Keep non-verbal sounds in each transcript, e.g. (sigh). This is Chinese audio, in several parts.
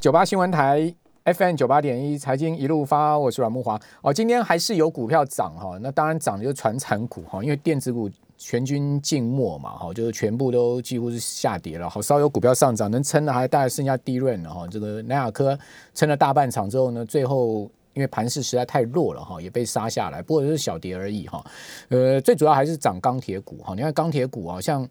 九八新闻台 FM 九八点一财经一路发，我是阮木华。哦，今天还是有股票涨哈，那当然涨的就是传产股哈，因为电子股全军静默嘛哈，就是全部都几乎是下跌了。好，稍有股票上涨，能撑的还大概剩下低润了哈。这个南亚科撑了大半场之后呢，最后因为盘势实在太弱了哈，也被杀下来，不过就是小跌而已哈。呃，最主要还是涨钢铁股哈，你看钢铁股啊，像。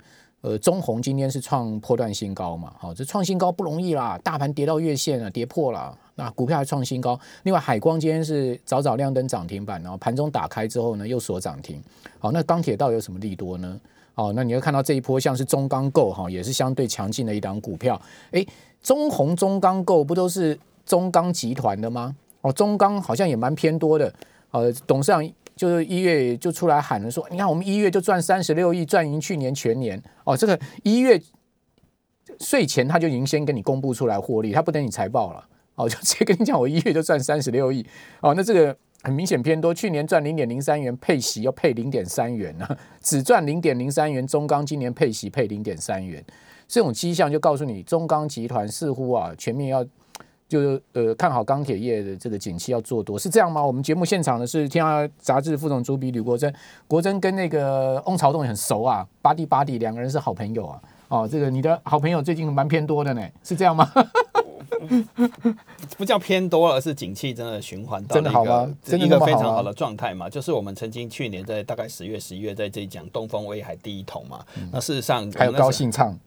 呃，中红今天是创破断新高嘛？好，这创新高不容易啦，大盘跌到月线了，跌破了，那股票还创新高。另外，海光今天是早早亮灯涨停板，然后盘中打开之后呢，又锁涨停。好，那钢铁到底有什么利多呢？哦，那你会看到这一波像是中钢构哈，也是相对强劲的一档股票。哎，中红、中钢构不都是中钢集团的吗？哦，中钢好像也蛮偏多的。呃，董事长。就是一月就出来喊了说，你看我们一月就赚三十六亿，赚赢去年全年哦。这个一月税前他就已经先跟你公布出来获利，他不等你财报了哦，就直接跟你讲我一月就赚三十六亿哦。那这个很明显偏多，去年赚零点零三元，配息要配零点三元呢，(laughs) 只赚零点零三元。中钢今年配息配零点三元，这种迹象就告诉你，中钢集团似乎啊全面要。就是呃看好钢铁业的这个景气要做多是这样吗？我们节目现场的是天下杂志副总主笔吕国珍，国珍跟那个翁朝栋很熟啊，巴蒂巴蒂两个人是好朋友啊。哦，这个你的好朋友最近蛮偏多的呢，是这样吗？(laughs) 不叫偏多，而是景气真的循环到真的好吗？一个非常好的状态嘛。就是我们曾经去年在大概十月、十一月在这里讲东风威海第一桶嘛。那事实上还有高兴畅。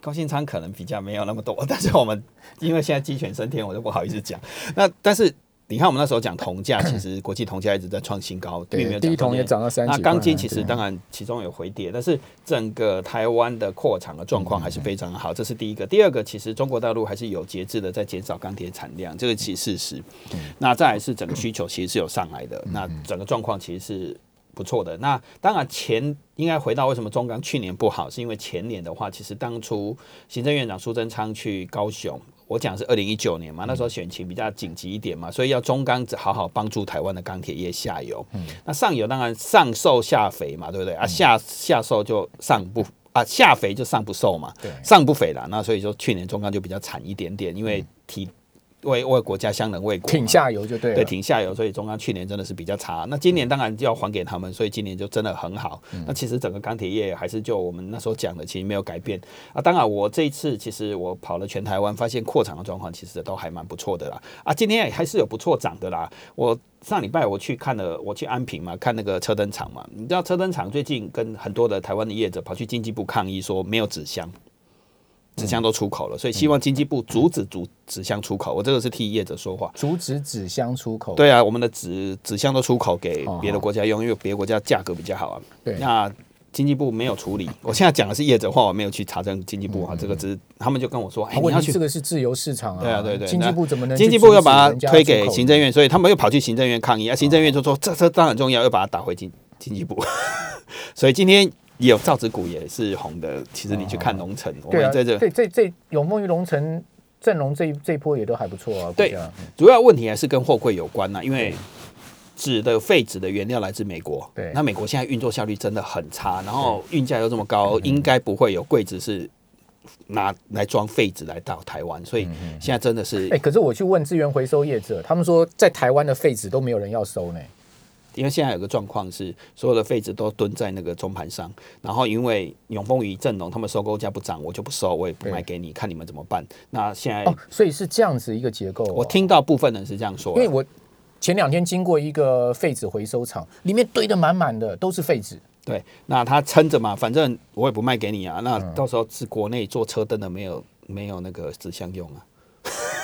高新仓可能比较没有那么多，(laughs) 但是我们因为现在鸡犬升天，我就不好意思讲。(laughs) 那但是你看，我们那时候讲铜价，其实国际铜价一直在创新高，并没有第一铜也涨到三。那钢筋其实当然其中有回跌，但是整个台湾的扩厂的状况还是非常好，这是第一个。第二个，其实中国大陆还是有节制的在减少钢铁产量，这个其实事实。那再来是整个需求其实是有上来的，那整个状况其实是。不错的，那当然前应该回到为什么中钢去年不好，是因为前年的话，其实当初行政院长苏贞昌去高雄，我讲是二零一九年嘛，那时候选情比较紧急一点嘛，所以要中钢好好帮助台湾的钢铁业下游。嗯，那上游当然上瘦下肥嘛，对不对啊？下下瘦就上不啊，下肥就上不瘦嘛，对，上不肥了。那所以说去年中钢就比较惨一点点，因为体。为为国家相能为国，挺下游就对，对挺下游，所以中钢去年真的是比较差。那今年当然就要还给他们，所以今年就真的很好。那其实整个钢铁业还是就我们那时候讲的，其实没有改变啊。当然我这一次其实我跑了全台湾，发现扩厂的状况其实都还蛮不错的啦。啊，今天还是有不错涨的啦。我上礼拜我去看了，我去安平嘛，看那个车灯厂嘛。你知道车灯厂最近跟很多的台湾的业者跑去经济部抗议，说没有纸箱。纸箱都出口了，所以希望经济部阻止纸纸箱出口。我这个是替业者说话，阻止纸箱出口。对啊，我们的纸纸箱都出口给别的国家用，因为别的国家价格比较好啊。对，那经济部没有处理。我现在讲的是业者话，我没有去查证经济部啊。这个只是他们就跟我说，哎，你要去这个是自由市场啊。对啊，对对。经济部怎么能？经济部要把它推给行政院，所以他们又跑去行政院抗议啊。行政院就说这这当然重要，又把它打回经经济部。(laughs) 所以今天。也有造纸股也是红的，其实你去看龙城，我们在这这这这永丰与龙城阵容这这一波也都还不错啊。对，主要问题还是跟货柜有关呐，因为纸的废纸的原料来自美国，对，那美国现在运作效率真的很差，然后运价又这么高，应该不会有柜子是拿来装废纸来到台湾，所以现在真的是，哎，可是我去问资源回收业者，他们说在台湾的废纸都没有人要收呢。因为现在有个状况是，所有的废纸都蹲在那个中盘上，然后因为永丰与正隆他们收购价不涨，我就不收，我也不卖给你，看你们怎么办。那现在哦，所以是这样子一个结构。我听到部分人是这样说，因为我前两天经过一个废纸回收厂，里面堆的满满的都是废纸。对，那他撑着嘛，反正我也不卖给你啊。那到时候是国内做车灯的没有没有那个纸箱用啊，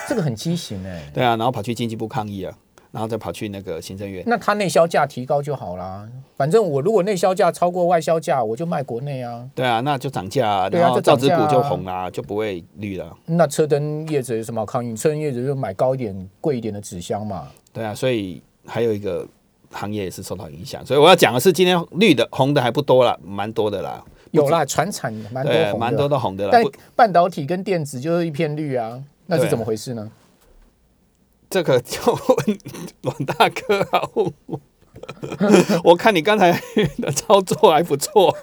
这个很畸形哎。(laughs) 对啊，然后跑去经济部抗议啊。然后再跑去那个行政院，那他内销价提高就好啦。反正我如果内销价超过外销价，我就卖国内啊。对啊，那就涨价，然后造纸股就红啦，就不会绿了。那车灯业者有什么抗议？车灯业者就买高一点、贵一点的纸箱嘛。对啊，所以还有一个行业也是受到影响。所以我要讲的是，今天绿的、红的还不多了，蛮多的啦。有啦，船产蛮多，蛮多的红的啦。但半导体跟电子就是一片绿啊，那是怎么回事呢？这个就问王大哥啊，问我 (laughs) 我看你刚才的操作还不错，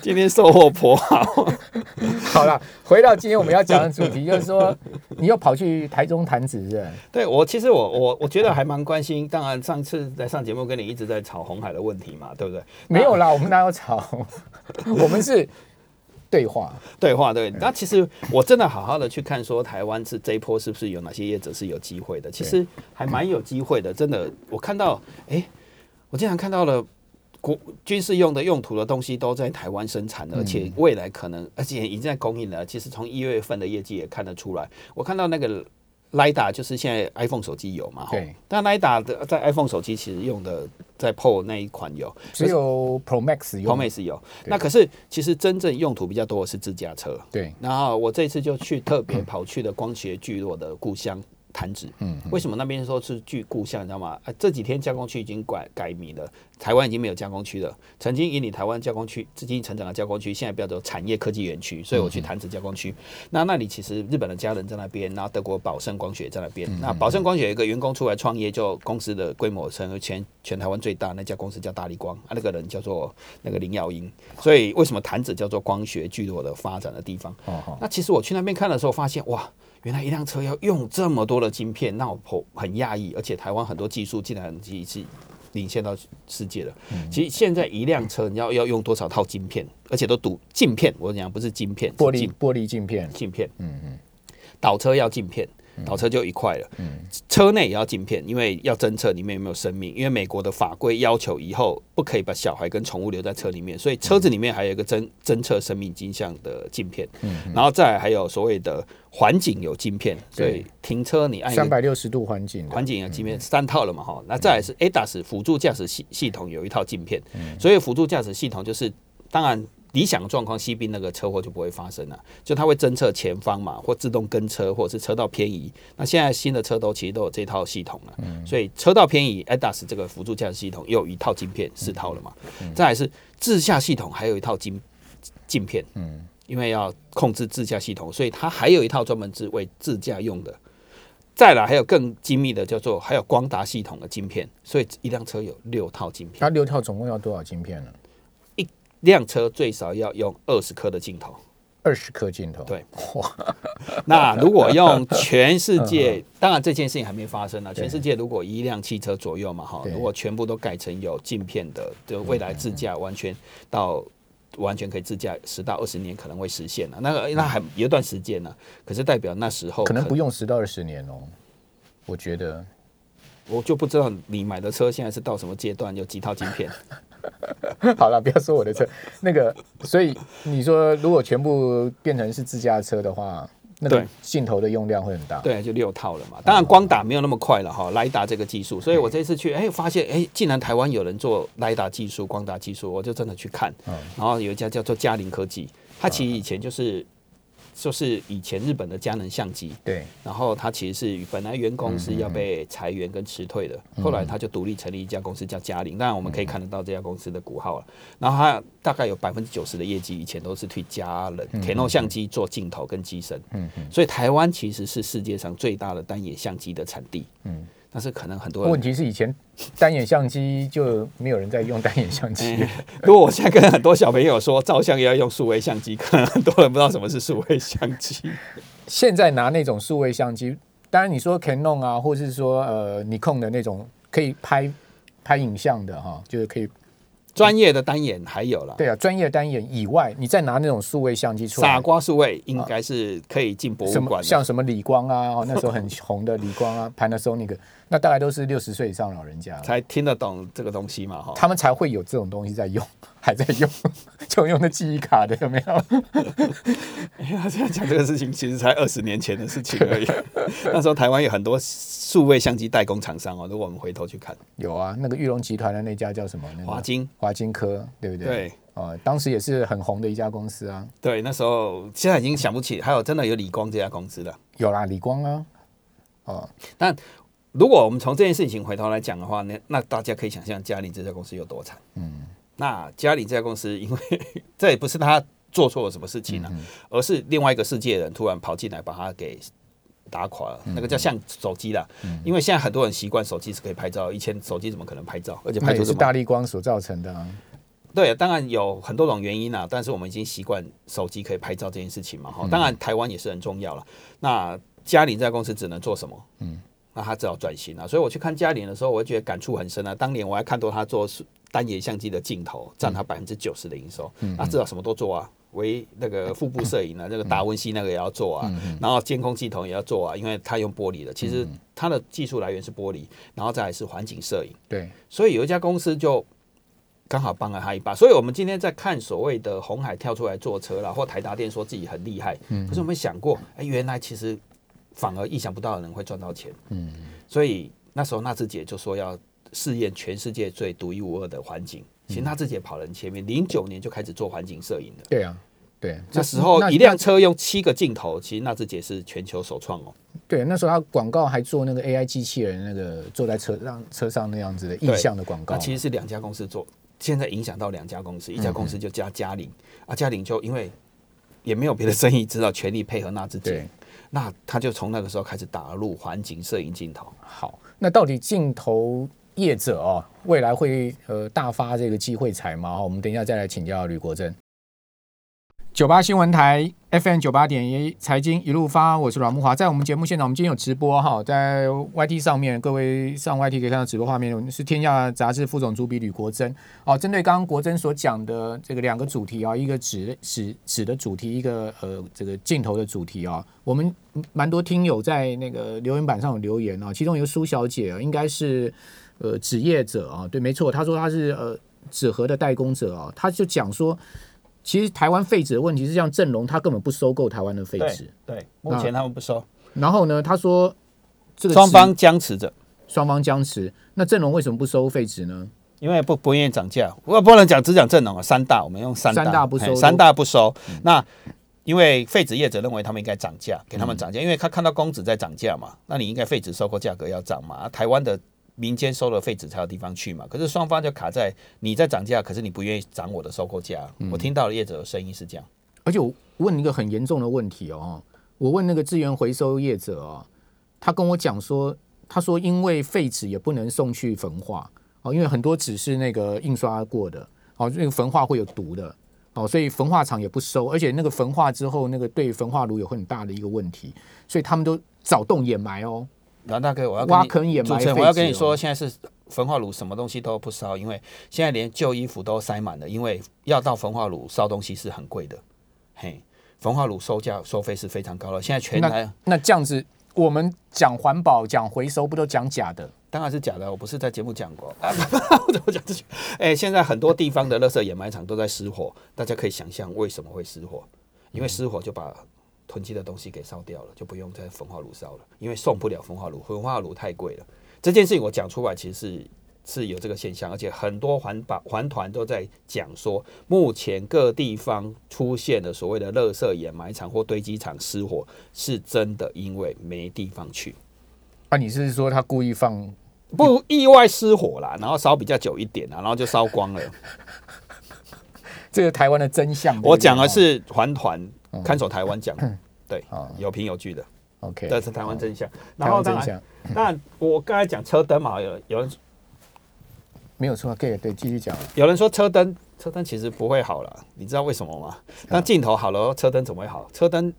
今天收获颇好。好了，回到今天我们要讲的主题，就是说你又跑去台中谈子是？对我其实我我我觉得还蛮关心。当然上次在上节目跟你一直在吵红海的问题嘛，对不对？没有啦，我们哪有吵？(laughs) 我们是对话对话对。那其实我真的好好的去看，说台湾是这一波是不是有哪些业者是有机会的？其实还蛮有机会的，真的。我看到哎。我经常看到了国军事用的用途的东西都在台湾生产，而且未来可能，而且已经在供应了。其实从一月份的业绩也看得出来。我看到那个 Lida 就是现在 iPhone 手机有嘛？对。但 Lida 的在 iPhone 手机其实用的在 Pro 那一款有，只有 Pro Max 有。Pro Max 有。那可是其实真正用途比较多的是自驾车。对。然后我这次就去特别跑去的光学聚落的故乡。弹指，嗯，为什么那边说是距故乡，你知道吗？啊，这几天加工区已经改改名了，台湾已经没有加工区了。曾经引领台湾加工区资金成长的加工区，现在叫做产业科技园区，所以我去弹指加工区。那那里其实日本的家人在那边，然后德国宝盛光学在那边。那宝盛光学有一个员工出来创业，就公司的规模成为全全台湾最大那家公司叫大力光啊，那个人叫做那个林耀英。所以为什么弹指叫做光学聚落的发展的地方？哦那其实我去那边看的时候，发现哇。原来一辆车要用这么多的晶片，那我很讶异，而且台湾很多技术竟然已经是领先到世界了。其实现在一辆车你要要用多少套晶片，而且都赌镜片，我讲不是晶片，玻璃玻璃镜片，镜片，嗯嗯，倒车要镜片。倒车就一块了，车内也要镜片，因为要侦测里面有没有生命。因为美国的法规要求以后不可以把小孩跟宠物留在车里面，所以车子里面还有一个侦侦测生命迹象的镜片。然后再还有所谓的环境有镜片，所以停车你按三百六十度环境，环境有镜片三套了嘛哈。那再来是 ADAS 辅助驾驶系系统有一套镜片，所以辅助驾驶系统就是当然。理想状况，西滨那个车祸就不会发生了，就它会侦测前方嘛，或自动跟车，或者是车道偏移。那现在新的车都其实都有这套系统了，所以车道偏移，ADAS 这个辅助驾驶系统又有一套晶片，四套了嘛。再来是自驾系统，还有一套晶镜片，嗯，因为要控制自驾系统，所以它还有一套专门是为自驾用的。再来还有更精密的，叫做还有光达系统的晶片，所以一辆车有六套晶片。它六套总共要多少晶片呢？辆车最少要用二十颗的镜头，二十颗镜头。对，(laughs) 那如果用全世界，(laughs) 当然这件事情还没发生呢。全世界如果一辆汽车左右嘛，哈，如果全部都改成有镜片的，就未来自驾完全到完全可以自驾十到二十年可能会实现了。那个那还有一段时间呢，可是代表那时候可能不用十到二十年哦。我觉得，我就不知道你买的车现在是到什么阶段，有几套镜片。(laughs) 好了，不要说我的车，那个，所以你说如果全部变成是自驾车的话，那个镜头的用量会很大。对，就六套了嘛。当然光打没有那么快了哈，雷达这个技术。所以我这次去，哎，发现哎，竟然台湾有人做雷达技术、光达技术，我就真的去看。然后有一家叫做嘉陵科技，它其实以前就是。就是以前日本的佳能相机，对，然后他其实是本来员工是要被裁员跟辞退的，后来他就独立成立一家公司叫嘉陵，当然我们可以看得到这家公司的股号了。然后他大概有百分之九十的业绩以前都是替佳能 Canon 相机做镜头跟机身，嗯嗯，所以台湾其实是世界上最大的单眼相机的产地，嗯。但是可能很多人问题是以前单眼相机就没有人在用单眼相机。(laughs) 如果我现在跟很多小朋友说照相也要用数位相机，可能很多人不知道什么是数位相机。(laughs) 现在拿那种数位相机，当然你说 Canon 啊，或是说呃你控的那种可以拍拍影像的哈，就是可以。专业的单眼还有了，对啊，专业的单眼以外，你再拿那种数位相机出来，傻瓜数位应该是可以进博物馆，像什么理光啊，那时候很红的理光啊，Panasonic，那大概都是六十岁以上老人家才听得懂这个东西嘛，哈，他们才会有这种东西在用，(laughs) 还在用，(laughs) 就用的记忆卡的有没有？(laughs) 他这样讲这个事情，其实才二十年前的事情而已。那时候台湾有很多数位相机代工厂商哦，如果我们回头去看，有啊，那个玉龙集团的那家叫什么？华金。华金科对不对？对，哦，当时也是很红的一家公司啊。对，那时候现在已经想不起，还有真的有理光这家公司的。有啦，理光啊。哦，但如果我们从这件事情回头来讲的话，那那大家可以想象嘉里这家公司有多惨。嗯，那嘉里这家公司，因为 (laughs) 这也不是他做错了什么事情啊，而是另外一个世界人突然跑进来把他给。打垮了，那个叫像手机啦。因为现在很多人习惯手机是可以拍照，以前手机怎么可能拍照？而且拍出是大力光所造成的啊。对，当然有很多种原因啊，但是我们已经习惯手机可以拍照这件事情嘛。哈，当然台湾也是很重要了。那嘉玲这家公司只能做什么？嗯，那他只好转型了。所以我去看嘉玲的时候，我就觉得感触很深啊。当年我还看到他做单眼相机的镜头，占他百分之九十的营收。嗯，那至少什么都做啊，为那个腹部摄影啊，(laughs) 那个达文西那个也要做啊，然后监控系统也要做啊，因为他用玻璃的，其实他的技术来源是玻璃，然后再来是环境摄影。对，所以有一家公司就。刚好帮了他一把，所以我们今天在看所谓的红海跳出来坐车了，或台达电说自己很厉害，可是我们想过，哎，原来其实反而意想不到的人会赚到钱，嗯，所以那时候纳智捷就说要试验全世界最独一无二的环境，其实纳智捷跑人前面，零九年就开始做环境摄影了，对啊，对，那时候一辆车用七个镜头，其实纳智捷是全球首创哦，对，那时候他广告还做那个 AI 机器人，那个坐在车上车上那样子的意象的广告，那其实是两家公司做。现在影响到两家公司，一家公司就加嘉玲啊，嘉玲就因为也没有别的生意，知道全力配合纳智捷，那他就从那个时候开始打入环境摄影镜头。好，那到底镜头业者哦，未来会呃大发这个机会财吗？我们等一下再来请教吕国珍。九八新闻台 FM 九八点一财经一路发，我是阮木华，在我们节目现场，我们今天有直播哈，在 YT 上面，各位上 YT 可以看到直播画面，是天下杂志副总主笔吕国珍。哦，针对刚刚国珍所讲的这个两个主题啊，一个指指指的主题，一个呃这个镜头的主题啊，我们蛮多听友在那个留言板上有留言啊，其中一个苏小姐啊，应该是呃纸业者啊，对，没错，她说她是呃纸盒的代工者啊，她就讲说。其实台湾废纸的问题是像正隆，他根本不收购台湾的废纸。对，目前他们不收。然后呢，他说这个双方僵持着，双方僵持。那正隆为什么不收废纸呢？因为不不愿意涨价。我不能讲只讲正隆啊，三大我们用三大不收，三大不收。那因为废纸业者认为他们应该涨价，给他们涨价，因为他看到公纸在涨价嘛，那你应该废纸收购价格要涨嘛。台湾的。民间收了废纸才有地方去嘛，可是双方就卡在你在涨价，可是你不愿意涨我的收购价。我听到了业者的声音是这样，而且我问一个很严重的问题哦，我问那个资源回收业者哦，他跟我讲说，他说因为废纸也不能送去焚化哦，因为很多纸是那个印刷过的哦，那个焚化会有毒的哦，所以焚化厂也不收，而且那个焚化之后，那个对焚化炉有很大的一个问题，所以他们都找洞掩埋哦。蓝大哥，我要挖坑掩埋。我要跟你说，现在是焚化炉，什么东西都不烧，因为现在连旧衣服都塞满了，因为要到焚化炉烧东西是很贵的。嘿，焚化炉收价收费是非常高的。现在全台那这样子，我们讲环保、讲回收，不都讲假的？当然是假的，我不是在节目讲过。怎么讲这句？哎，现在很多地方的垃圾掩埋场都在失火，大家可以想象为什么会失火？因为失火就把。囤积的东西给烧掉了，就不用再焚化炉烧了，因为送不了焚化炉，焚化炉太贵了。这件事情我讲出来，其实是是有这个现象，而且很多环保环团都在讲说，目前各地方出现的所谓的垃圾掩埋场或堆积场失火，是真的因为没地方去。啊，你是说他故意放不意外失火啦，然后烧比较久一点啊，然后就烧光了。(laughs) 这个台湾的真相，我讲的是环团。看守台湾讲，对，有凭有据的，OK，这是台湾真相。然后真相，那我刚才讲车灯嘛，有有人没有错，可以对继续讲。有人说车灯，车灯其实不会好了，你知道为什么吗？那镜头好了，车灯怎么会好？车灯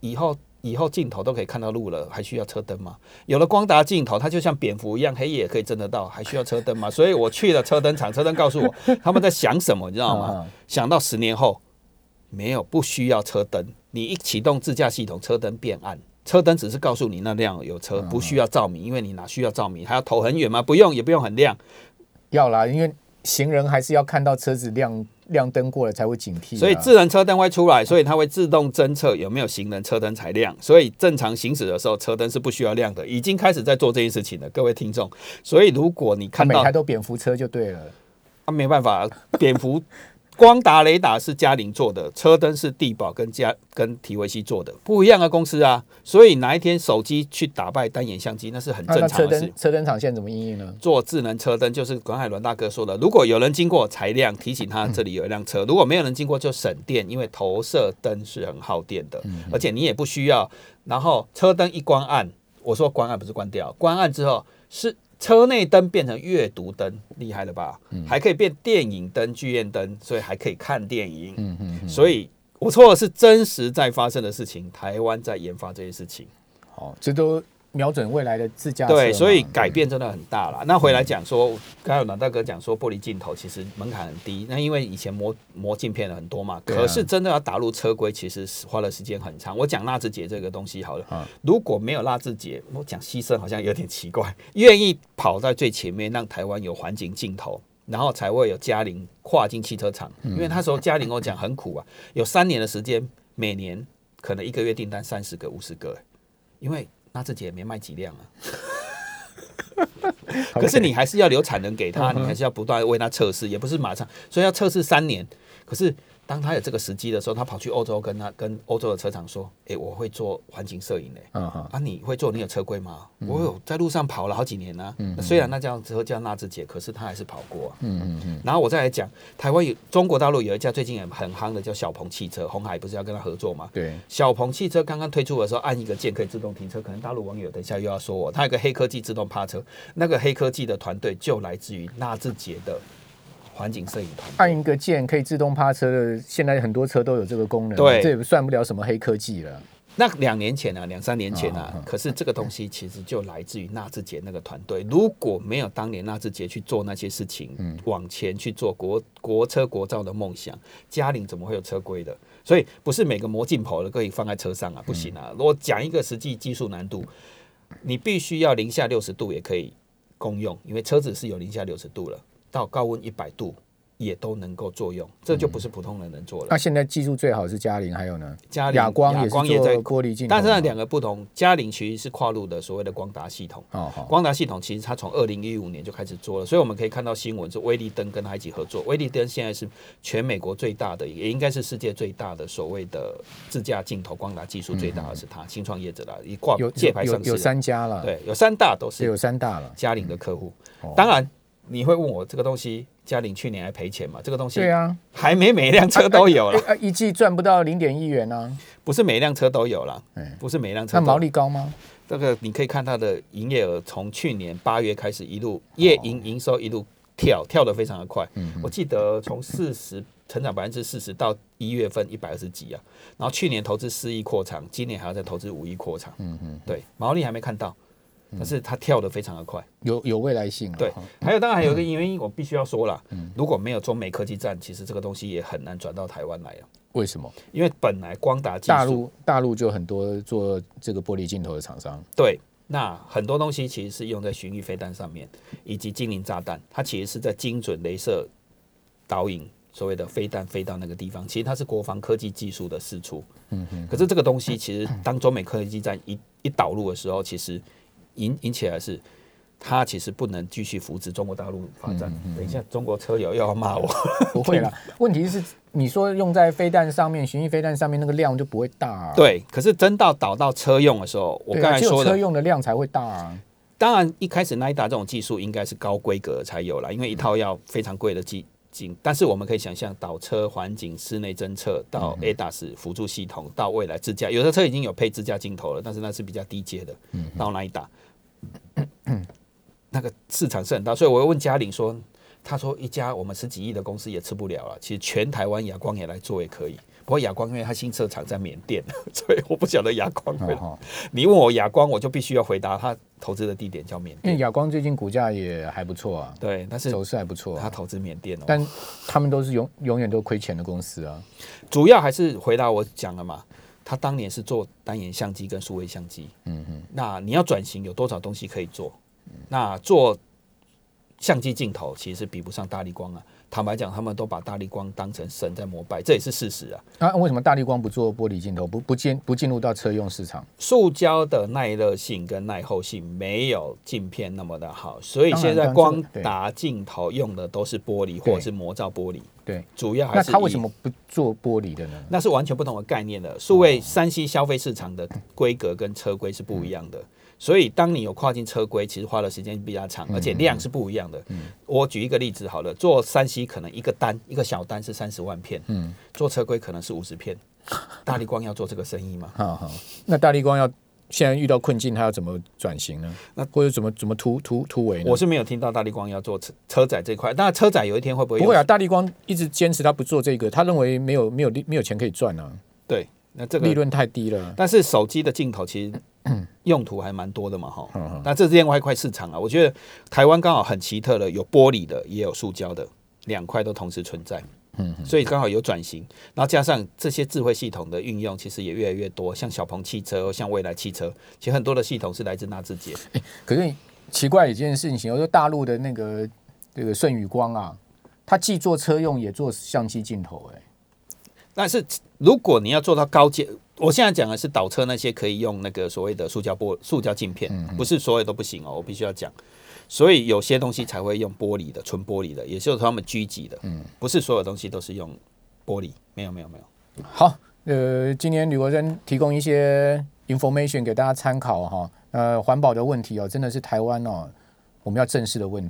以后以后镜头都可以看到路了，还需要车灯吗？有了光达镜头，它就像蝙蝠一样，黑夜也可以侦得到，还需要车灯吗？所以我去了车灯厂，车灯告诉我他们在想什么，你知道吗？(laughs) 想到十年后。没有，不需要车灯。你一启动自驾系统，车灯变暗。车灯只是告诉你那辆有车，不需要照明，因为你哪需要照明？还要投很远吗？不用，也不用很亮。要啦，因为行人还是要看到车子亮亮灯过了才会警惕。所以智能车灯会出来，所以它会自动侦测有没有行人，车灯才亮。所以正常行驶的时候，车灯是不需要亮的。已经开始在做这件事情了，各位听众。所以如果你看到每台都蝙蝠车就对了。啊，没办法，蝙蝠。光达雷达是嘉陵做的，车灯是地宝跟嘉跟提维西做的，不一样的公司啊。所以哪一天手机去打败单眼相机，那是很正常的事灯。车灯厂现在怎么应用呢？做智能车灯，就是管海伦大哥说的，如果有人经过才亮，提醒他这里有一辆车；如果没有人经过，就省电，因为投射灯是很耗电的，而且你也不需要。然后车灯一关暗，我说关暗不是关掉，关暗之后是车内灯变成阅读灯，厉害了吧？还可以变电影灯、剧院灯，所以还可以看电影。嗯嗯，所以我错的是真实在发生的事情，台湾在研发这些事情。好，这都瞄准未来的自驾车。对，所以改变真的很大了。那回来讲说，刚才有南大哥讲说，玻璃镜头其实门槛很低。那因为以前磨磨镜片的很多嘛，可是真的要打入车规，其实是花的时间很长。我讲纳智捷这个东西好了，嗯如果没有纳智捷，我讲牺牲好像有点奇怪，(laughs) 愿意跑在最前面，让台湾有环境镜头。然后才会有嘉陵跨境汽车厂，因为那时候嘉陵我讲很苦啊，有三年的时间，每年可能一个月订单三十个、五十个，欸因为纳智捷也没卖几辆啊。(laughs) 可是你还是要留产能给他，你还是要不断为他测试，也不是马上，所以要测试三年。可是当他有这个时机的时候，他跑去欧洲跟他跟欧洲的车厂说：“诶，我会做环境摄影嘞。”啊，你会做？你有车规吗？我有在路上跑了好几年呢、那虽然那辆车叫纳智捷，可是他还是跑过、啊。嗯嗯嗯，然后我再来讲，台湾有中国大陆有一家最近也很夯的叫小鹏汽车，红海不是要跟他合作吗？对，小鹏汽车刚刚推出的时候，按一个键可以自动停车。可能大陆网友等一下又要说我，他有个黑科技自动趴车，那个黑科技的团队就来自于纳智捷的环境摄影团。按一个键可以自动趴车的，现在很多车都有这个功能，对这也算不了什么黑科技了。那两年前啊，两三年前啊可是这个东西其实就来自于纳智捷那个团队。如果没有当年纳智捷去做那些事情，嗯往前去做国国车国造的梦想，嘉陵怎么会有车规的？所以不是每个魔镜跑的可以放在车上啊，不行嗯啊。我讲一个实际技术难度，你必须要零下六十度也可以公用，因为车子是有零下六十度了，到高温一百度也都能够作用，这就不是普通人能做了。那现在技术最好是嘉陵，还有呢，嘉陵哑光也在玻璃镜，但是那两个不同，嘉陵其实是跨入的所谓的光达系统。哦好，光达系统其实它从二零一五年就开始做了，所以我们可以看到新闻是威利登跟它一起合作。威利登现在是全美国最大的，也应该是世界最大的所谓的自驾镜头光达技术最大的是它，新创业者啦，一挂有借牌上市的，有有三家了，，对，有三大都是有三大了。嘉陵的客户哦。当然你会问我这个东西，嘉玲去年还赔钱嘛？这个东西对啊，还没每一辆车都有了，一季赚不到零点一元呢，不是每一辆车都有了哎，不是每一辆车都。有那毛利高吗？这个你可以看它的营业额从去年八月开始一路业营营收一路跳，跳得非常的快。我记得从四十成长百分之四十到一月份一百二十几啊，然后去年投资四亿扩厂，今年还要再投资五亿扩厂。嗯嗯，对，毛利还没看到，但是它跳得非常的快。有有未来性啊。对，还有当然还有一个原因，我必须要说了，如果没有中美科技战，其实这个东西也很难转到台湾来啊，为什么？因为本来光达技术大陆大陆就很多做这个玻璃镜头的厂商，对，那很多东西其实是用在巡弋飞弹上面，以及精灵炸弹，它其实是在精准镭射导引所谓的飞弹飞到那个地方，其实它是国防科技技术的释出。嗯哼。可是这个东西其实当中美科技战一一导入的时候，其实引引起来是。他其实不能继续扶持中国大陆发展。等一下，中国车友又要骂我。(laughs) 不会啦。(laughs) 问题是，你说用在飞弹上面，巡弋飞弹上面那个量就不会大、啊。对，可是真到导到车用的时候，我刚才说的车，用的量才会大啊。当然，一开始那一达这种技术应该是高规格才有了，因为一套要非常贵的技镜。但是我们可以想象，导车环境、室内侦测到 ADAS 辅助系统，到未来自驾，有的车已经有配自驾镜头了，但是那是比较低阶的。到那一打，(coughs) 那个市场是很大，所以我又问嘉玲说，他说一家我们十几亿的公司也吃不了了，其实全台湾亚光也来做也可以。不过亚光因为它新设厂在缅甸，(laughs) 所以我不晓得亚光会。哦，你问我亚光，我就必须要回答他投资的地点叫缅甸。因为亚光最近股价也还不错啊，对，但是走势还不错、啊，他投资缅甸哦。但他们都是永永远都亏钱的公司啊。主要还是回答我讲了嘛，他当年是做单眼相机跟数位相机。嗯嗯。那你要转型，有多少东西可以做？那做相机镜头其实是比不上大力光啊。坦白讲，他们都把大力光当成神在膜拜，这也是事实啊。啊，为什么大力光不做玻璃镜头，不不进不进入到车用市场？塑胶的耐热性跟耐候性没有镜片那么的好，所以现在光这个对打镜头用的都是玻璃或者是磨造玻璃。对，主要还是以那他为什么不做玻璃的呢？那是完全不同的概念的。数位三 C 消费市场的规格跟车规是不一样的，所以当你有跨境车规，其实花的时间比较长，而且量是不一样的。我举一个例子好了，做三 C 可能一个单一个小单是三十万片，嗯，做车规可能是五十片。大力光要做这个生意吗？好好，那大力光要现在遇到困境，他要怎么转型呢？那或者怎么怎么突突突围呢？我是没有听到大力光要做车车载这块，那车载有一天会不会？不会啊，大力光一直坚持他不做这个，他认为没有没有利没有钱可以赚啊，对，那这个利润太低了。但是手机的镜头其实用途还蛮多的嘛，哈。那这是另外一块市场啊。我觉得台湾刚好很奇特的，有玻璃的，也有塑胶的，两块都同时存在。嗯，所以刚好有转型，然后加上这些智慧系统的运用，其实也越来越多。像小鹏汽车，像未来汽车，其实很多的系统是来自纳智捷。可是奇怪一件事情，我说大陆的那个这个舜宇光啊，它既做车用，也做相机镜头、哎，但是如果你要做到高阶，我现在讲的是倒车那些可以用那个所谓的塑胶玻塑胶镜片，不是所有都不行哦，我必须要讲。所以有些东西才会用玻璃的，纯玻璃的，也就是他们狙击的，嗯，不是所有东西都是用玻璃，没有没有没有。好，呃，今天吕国珍提供一些 information 给大家参考哈。呃，环保的问题哦，真的是台湾哦，我们要正视的问题。